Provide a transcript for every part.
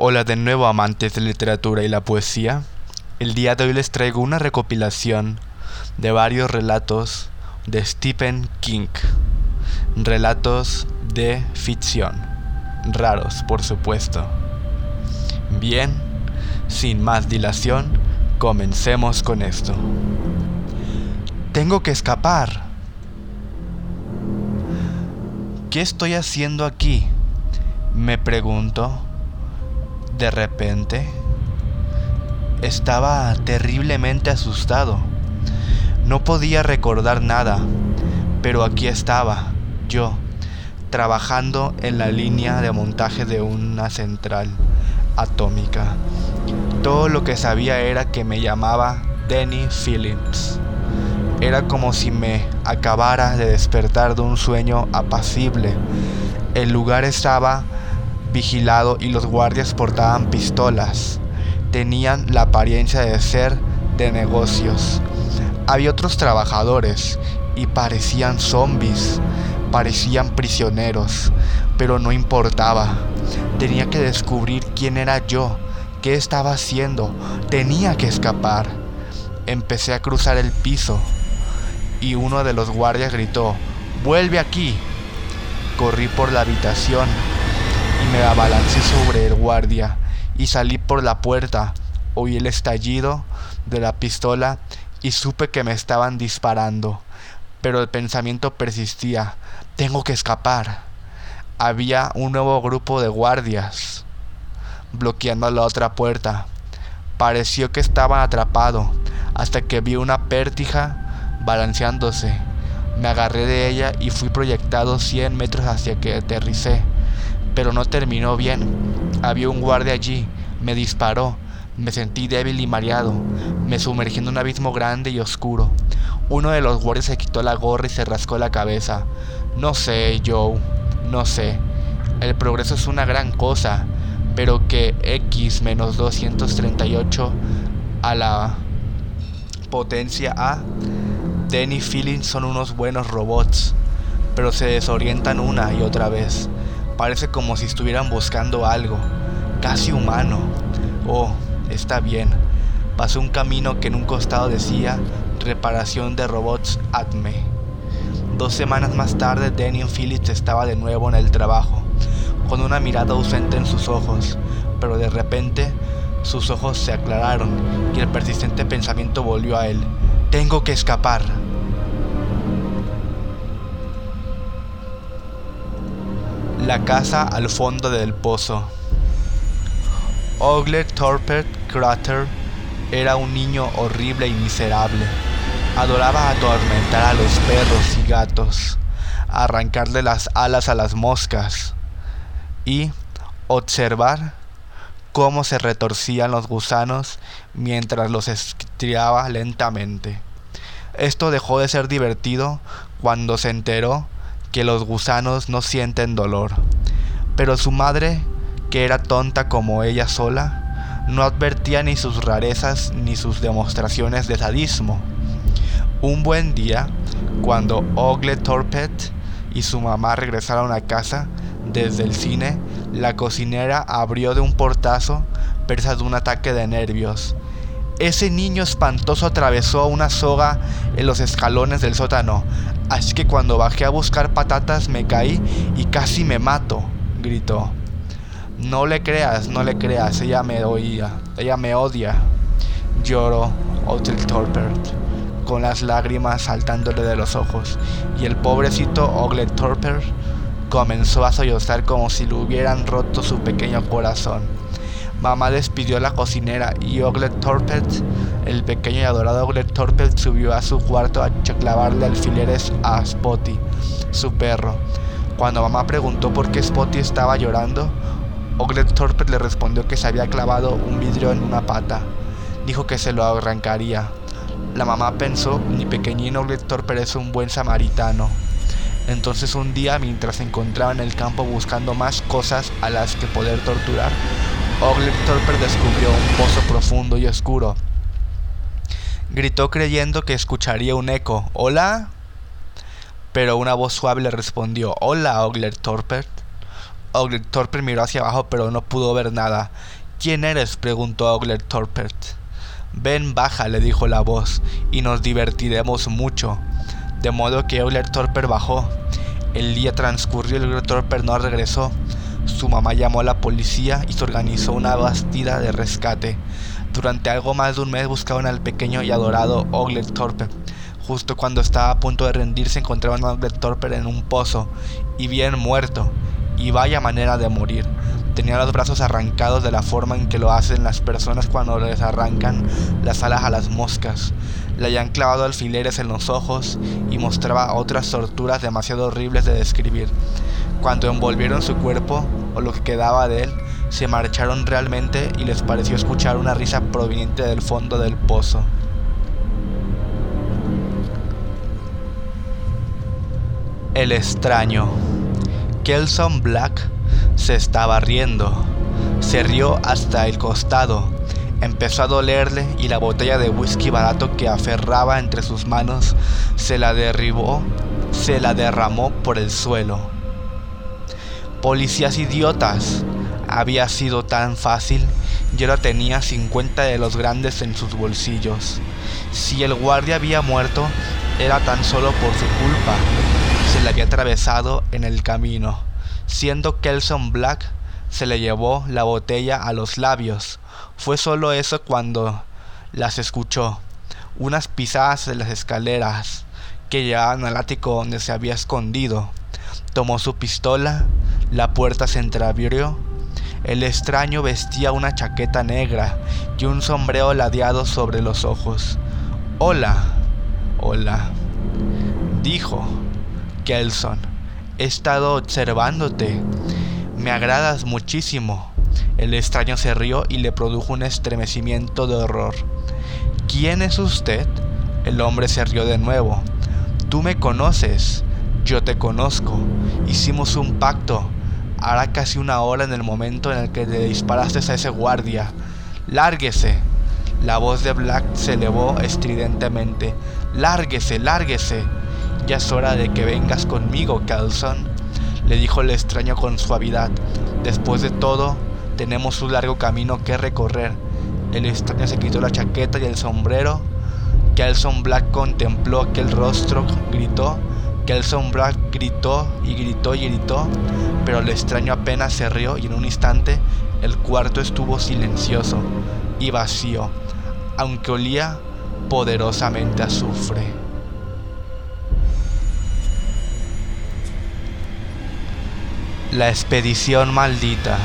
Hola de nuevo amantes de literatura y la poesía. El día de hoy les traigo una recopilación de varios relatos de Stephen King. Relatos de ficción. Raros, por supuesto. Bien, sin más dilación, comencemos con esto. Tengo que escapar. ¿Qué estoy haciendo aquí? Me pregunto de repente, estaba terriblemente asustado. No podía recordar nada, pero aquí estaba, yo, trabajando en la línea de montaje de una central atómica. Todo lo que sabía era que me llamaba Denny Phillips. Era como si me acabara de despertar de un sueño apacible. El lugar estaba vigilado y los guardias portaban pistolas. Tenían la apariencia de ser de negocios. Había otros trabajadores y parecían zombies, parecían prisioneros, pero no importaba. Tenía que descubrir quién era yo, qué estaba haciendo, tenía que escapar. Empecé a cruzar el piso y uno de los guardias gritó, vuelve aquí. Corrí por la habitación y me abalancé sobre el guardia y salí por la puerta. Oí el estallido de la pistola y supe que me estaban disparando, pero el pensamiento persistía. Tengo que escapar. Había un nuevo grupo de guardias bloqueando la otra puerta. Pareció que estaba atrapado hasta que vi una pértija balanceándose. Me agarré de ella y fui proyectado 100 metros hacia que aterricé pero no terminó bien. Había un guardia allí, me disparó, me sentí débil y mareado, me sumergí en un abismo grande y oscuro. Uno de los guardias se quitó la gorra y se rascó la cabeza. No sé, Joe, no sé. El progreso es una gran cosa, pero que X menos 238 a la potencia A, Denny Feeling son unos buenos robots, pero se desorientan una y otra vez. Parece como si estuvieran buscando algo, casi humano. Oh, está bien. Pasé un camino que en un costado decía reparación de robots ATME. Dos semanas más tarde, Daniel Phillips estaba de nuevo en el trabajo, con una mirada ausente en sus ojos, pero de repente sus ojos se aclararon y el persistente pensamiento volvió a él. Tengo que escapar. La casa al fondo del pozo. Ogle Torpet Crater era un niño horrible y miserable. Adoraba atormentar a los perros y gatos, arrancarle las alas a las moscas y observar cómo se retorcían los gusanos mientras los estriaba lentamente. Esto dejó de ser divertido cuando se enteró que los gusanos no sienten dolor. Pero su madre, que era tonta como ella sola, no advertía ni sus rarezas ni sus demostraciones de sadismo. Un buen día, cuando Ogle Torpet y su mamá regresaron a casa desde el cine, la cocinera abrió de un portazo, presa de un ataque de nervios. Ese niño espantoso atravesó una soga en los escalones del sótano, así que cuando bajé a buscar patatas me caí y casi me mato, gritó. No le creas, no le creas, ella me oía, ella me odia, lloró Otel Torpert, con las lágrimas saltándole de los ojos, y el pobrecito Oglet Torpert comenzó a sollozar como si le hubieran roto su pequeño corazón. Mamá despidió a la cocinera y Oglet Torpet, el pequeño y adorado Oglet Torpet, subió a su cuarto a clavarle alfileres a Spotty, su perro. Cuando mamá preguntó por qué Spotty estaba llorando, Oglet Torpet le respondió que se había clavado un vidrio en una pata. Dijo que se lo arrancaría. La mamá pensó, mi pequeñín Oglet Torpet es un buen samaritano. Entonces un día, mientras se encontraba en el campo buscando más cosas a las que poder torturar, Oglet Torper descubrió un pozo profundo y oscuro. Gritó creyendo que escucharía un eco. ¿Hola? Pero una voz suave le respondió. Hola, Oglet Torper. Thorpe miró hacia abajo pero no pudo ver nada. ¿Quién eres? preguntó Thorpe. Ven, baja, le dijo la voz, y nos divertiremos mucho. De modo que Thorpe bajó. El día transcurrió y Thorpe no regresó. Su mamá llamó a la policía y se organizó una bastida de rescate. Durante algo más de un mes buscaban al pequeño y adorado Thorpe. Justo cuando estaba a punto de rendirse encontraban a Thorpe en un pozo y bien muerto. Y vaya manera de morir. Tenía los brazos arrancados de la forma en que lo hacen las personas cuando les arrancan las alas a las moscas. Le habían clavado alfileres en los ojos y mostraba otras torturas demasiado horribles de describir. Cuando envolvieron su cuerpo, o lo que quedaba de él, se marcharon realmente y les pareció escuchar una risa proveniente del fondo del pozo. El extraño. Kelson Black se estaba riendo. Se rió hasta el costado. Empezó a dolerle y la botella de whisky barato que aferraba entre sus manos se la derribó, se la derramó por el suelo. Policías idiotas. Había sido tan fácil y ahora tenía 50 de los grandes en sus bolsillos. Si el guardia había muerto, era tan solo por su culpa. Se le había atravesado en el camino. Siendo Kelson Black, se le llevó la botella a los labios. Fue solo eso cuando las escuchó. Unas pisadas de las escaleras que llevaban al ático donde se había escondido. Tomó su pistola, la puerta se entreabrió. El extraño vestía una chaqueta negra y un sombrero ladeado sobre los ojos. Hola, hola, dijo Kelson. He estado observándote. Me agradas muchísimo. El extraño se rió y le produjo un estremecimiento de horror. ¿Quién es usted? El hombre se rió de nuevo. Tú me conoces, yo te conozco. Hicimos un pacto. Hará casi una hora en el momento en el que le disparaste a ese guardia. Lárguese. La voz de Black se elevó estridentemente. Lárguese, lárguese. Ya es hora de que vengas conmigo, Kelson, le dijo el extraño con suavidad. Después de todo, tenemos un largo camino que recorrer. El extraño se quitó la chaqueta y el sombrero. Kelson Black contempló aquel rostro, gritó. Kelson Black gritó y gritó y gritó, pero el extraño apenas se rió y en un instante el cuarto estuvo silencioso y vacío, aunque olía poderosamente a azufre. La expedición maldita.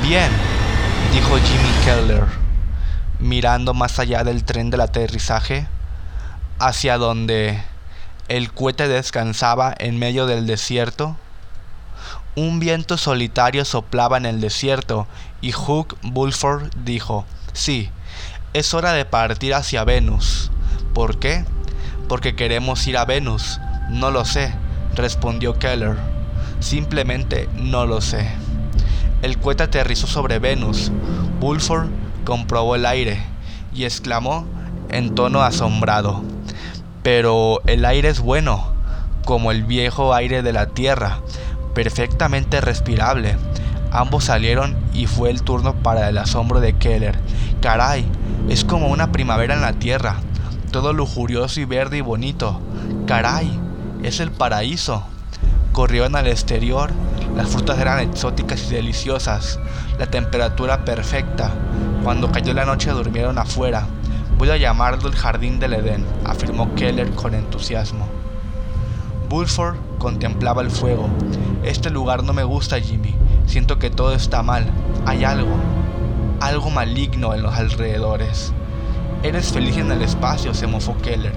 Bien, dijo Jimmy Keller, mirando más allá del tren del aterrizaje, hacia donde el cohete descansaba en medio del desierto. Un viento solitario soplaba en el desierto y Hugh Bulford dijo, sí, es hora de partir hacia Venus. ¿Por qué? Porque queremos ir a Venus. No lo sé, respondió Keller. Simplemente no lo sé. El cohete aterrizó sobre Venus. Bulford comprobó el aire y exclamó en tono asombrado. Pero el aire es bueno, como el viejo aire de la Tierra, perfectamente respirable. Ambos salieron y fue el turno para el asombro de Keller. Caray, es como una primavera en la Tierra, todo lujurioso y verde y bonito. Caray, es el paraíso corrieron al exterior, las frutas eran exóticas y deliciosas, la temperatura perfecta. Cuando cayó la noche durmieron afuera. Voy a llamarlo el jardín del Edén, afirmó Keller con entusiasmo. Bulford contemplaba el fuego. Este lugar no me gusta, Jimmy. Siento que todo está mal. Hay algo, algo maligno en los alrededores. Eres feliz en el espacio, se mofó Keller.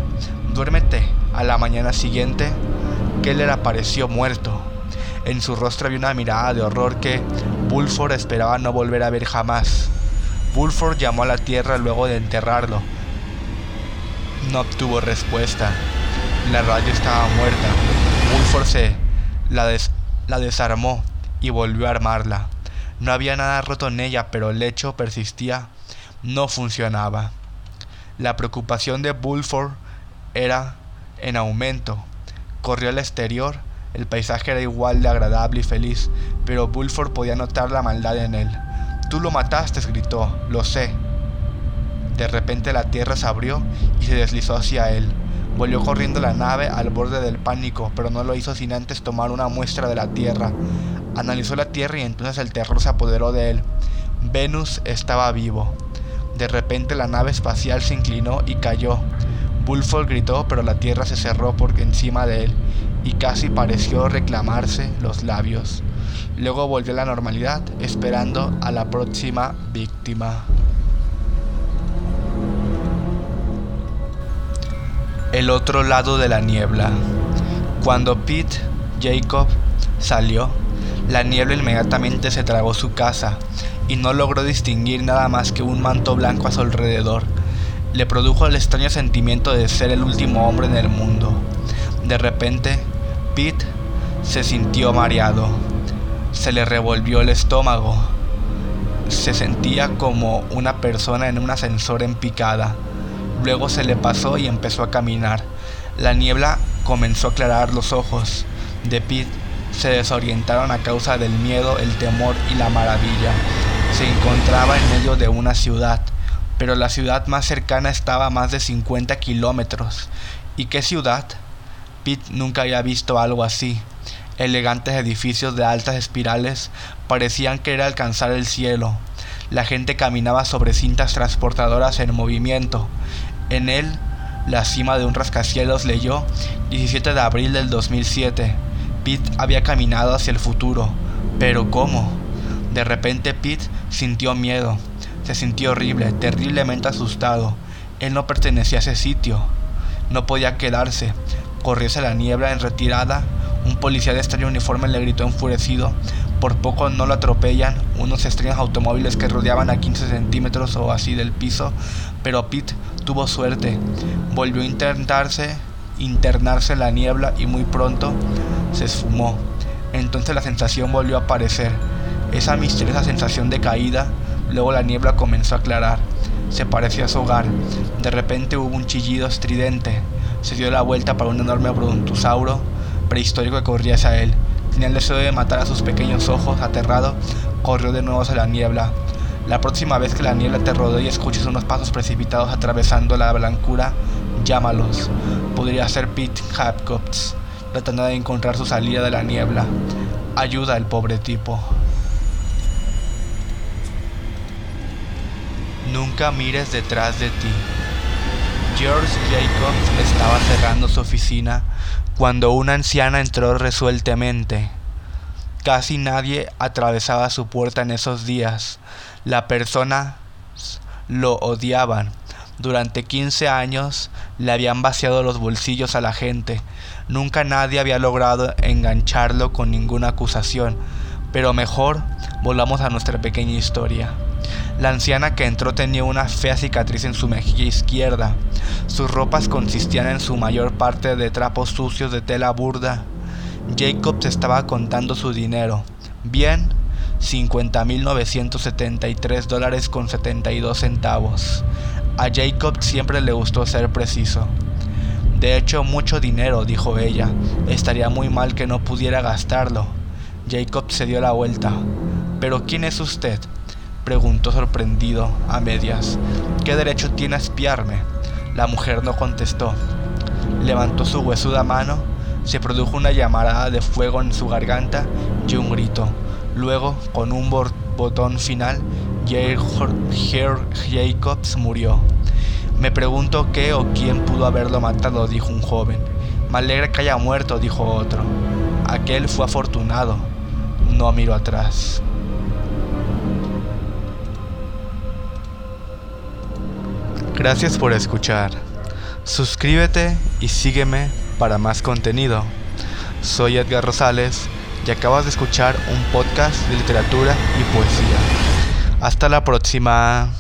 Duérmete. A la mañana siguiente, Keller apareció muerto. En su rostro había una mirada de horror que Bulford esperaba no volver a ver jamás. Bulford llamó a la tierra luego de enterrarlo. No obtuvo respuesta. La radio estaba muerta. Bulford se la, la desarmó y volvió a armarla. No había nada roto en ella, pero el lecho persistía. No funcionaba. La preocupación de Bulford era en aumento corrió al exterior, El paisaje era igual de agradable y feliz, pero Bulford podía notar la maldad en él. Tú lo mataste, gritó. Lo sé. De repente la tierra se abrió y se deslizó hacia él. Volvió corriendo la nave al borde del pánico, pero no lo hizo sin antes tomar una muestra de la tierra. Analizó la tierra y entonces el terror se apoderó de él. Venus estaba vivo. De repente la nave espacial se inclinó y cayó. Bulford gritó, pero la tierra se cerró por encima de él y casi pareció reclamarse los labios. Luego volvió a la normalidad, esperando a la próxima víctima. El otro lado de la niebla. Cuando Pete Jacob salió, la niebla inmediatamente se tragó su casa y no logró distinguir nada más que un manto blanco a su alrededor. Le produjo el extraño sentimiento de ser el último hombre en el mundo. De repente, Pete se sintió mareado. Se le revolvió el estómago. Se sentía como una persona en un ascensor en picada. Luego se le pasó y empezó a caminar. La niebla comenzó a aclarar los ojos de Pete. Se desorientaron a causa del miedo, el temor y la maravilla. Se encontraba en medio de una ciudad, pero la ciudad más cercana estaba a más de 50 kilómetros. ¿Y qué ciudad? Pete nunca había visto algo así. Elegantes edificios de altas espirales parecían querer alcanzar el cielo. La gente caminaba sobre cintas transportadoras en movimiento. En él, la cima de un rascacielos leyó 17 de abril del 2007. Pete había caminado hacia el futuro. Pero ¿cómo? De repente Pete sintió miedo. Se sintió horrible, terriblemente asustado. Él no pertenecía a ese sitio. No podía quedarse. Hacia la niebla en retirada. Un policía de extraño uniforme le gritó enfurecido. Por poco no lo atropellan unos extraños automóviles que rodeaban a 15 centímetros o así del piso, pero Pete tuvo suerte. Volvió a intentarse, internarse en la niebla y muy pronto se esfumó. Entonces la sensación volvió a aparecer, esa misteriosa sensación de caída. Luego la niebla comenzó a aclarar. Se pareció a su hogar. De repente hubo un chillido estridente. Se dio la vuelta para un enorme brontosauro prehistórico que corría hacia él. Tenía el deseo de matar a sus pequeños ojos. Aterrado, corrió de nuevo hacia la niebla. La próxima vez que la niebla te rodee y escuches unos pasos precipitados atravesando la blancura, llámalos. Podría ser Pete Hapcops, tratando de encontrar su salida de la niebla. Ayuda al pobre tipo. Nunca mires detrás de ti. George Jacobs estaba cerrando su oficina cuando una anciana entró resueltamente. Casi nadie atravesaba su puerta en esos días. La persona lo odiaban. Durante 15 años le habían vaciado los bolsillos a la gente. Nunca nadie había logrado engancharlo con ninguna acusación. Pero mejor volvamos a nuestra pequeña historia. La anciana que entró tenía una fea cicatriz en su mejilla izquierda. Sus ropas consistían en su mayor parte de trapos sucios de tela burda. Jacobs estaba contando su dinero. Bien, 50.973 dólares con 72 centavos. A Jacob siempre le gustó ser preciso. De hecho, mucho dinero, dijo ella. Estaría muy mal que no pudiera gastarlo. Jacob se dio la vuelta. ¿Pero quién es usted? Preguntó sorprendido a medias. ¿Qué derecho tiene a espiarme? La mujer no contestó. Levantó su huesuda mano, se produjo una llamarada de fuego en su garganta y un grito. Luego, con un botón final, Jacobs murió. Me pregunto qué o quién pudo haberlo matado, dijo un joven. Me alegra que haya muerto, dijo otro. Aquel fue afortunado. No miró atrás. Gracias por escuchar. Suscríbete y sígueme para más contenido. Soy Edgar Rosales y acabas de escuchar un podcast de literatura y poesía. Hasta la próxima.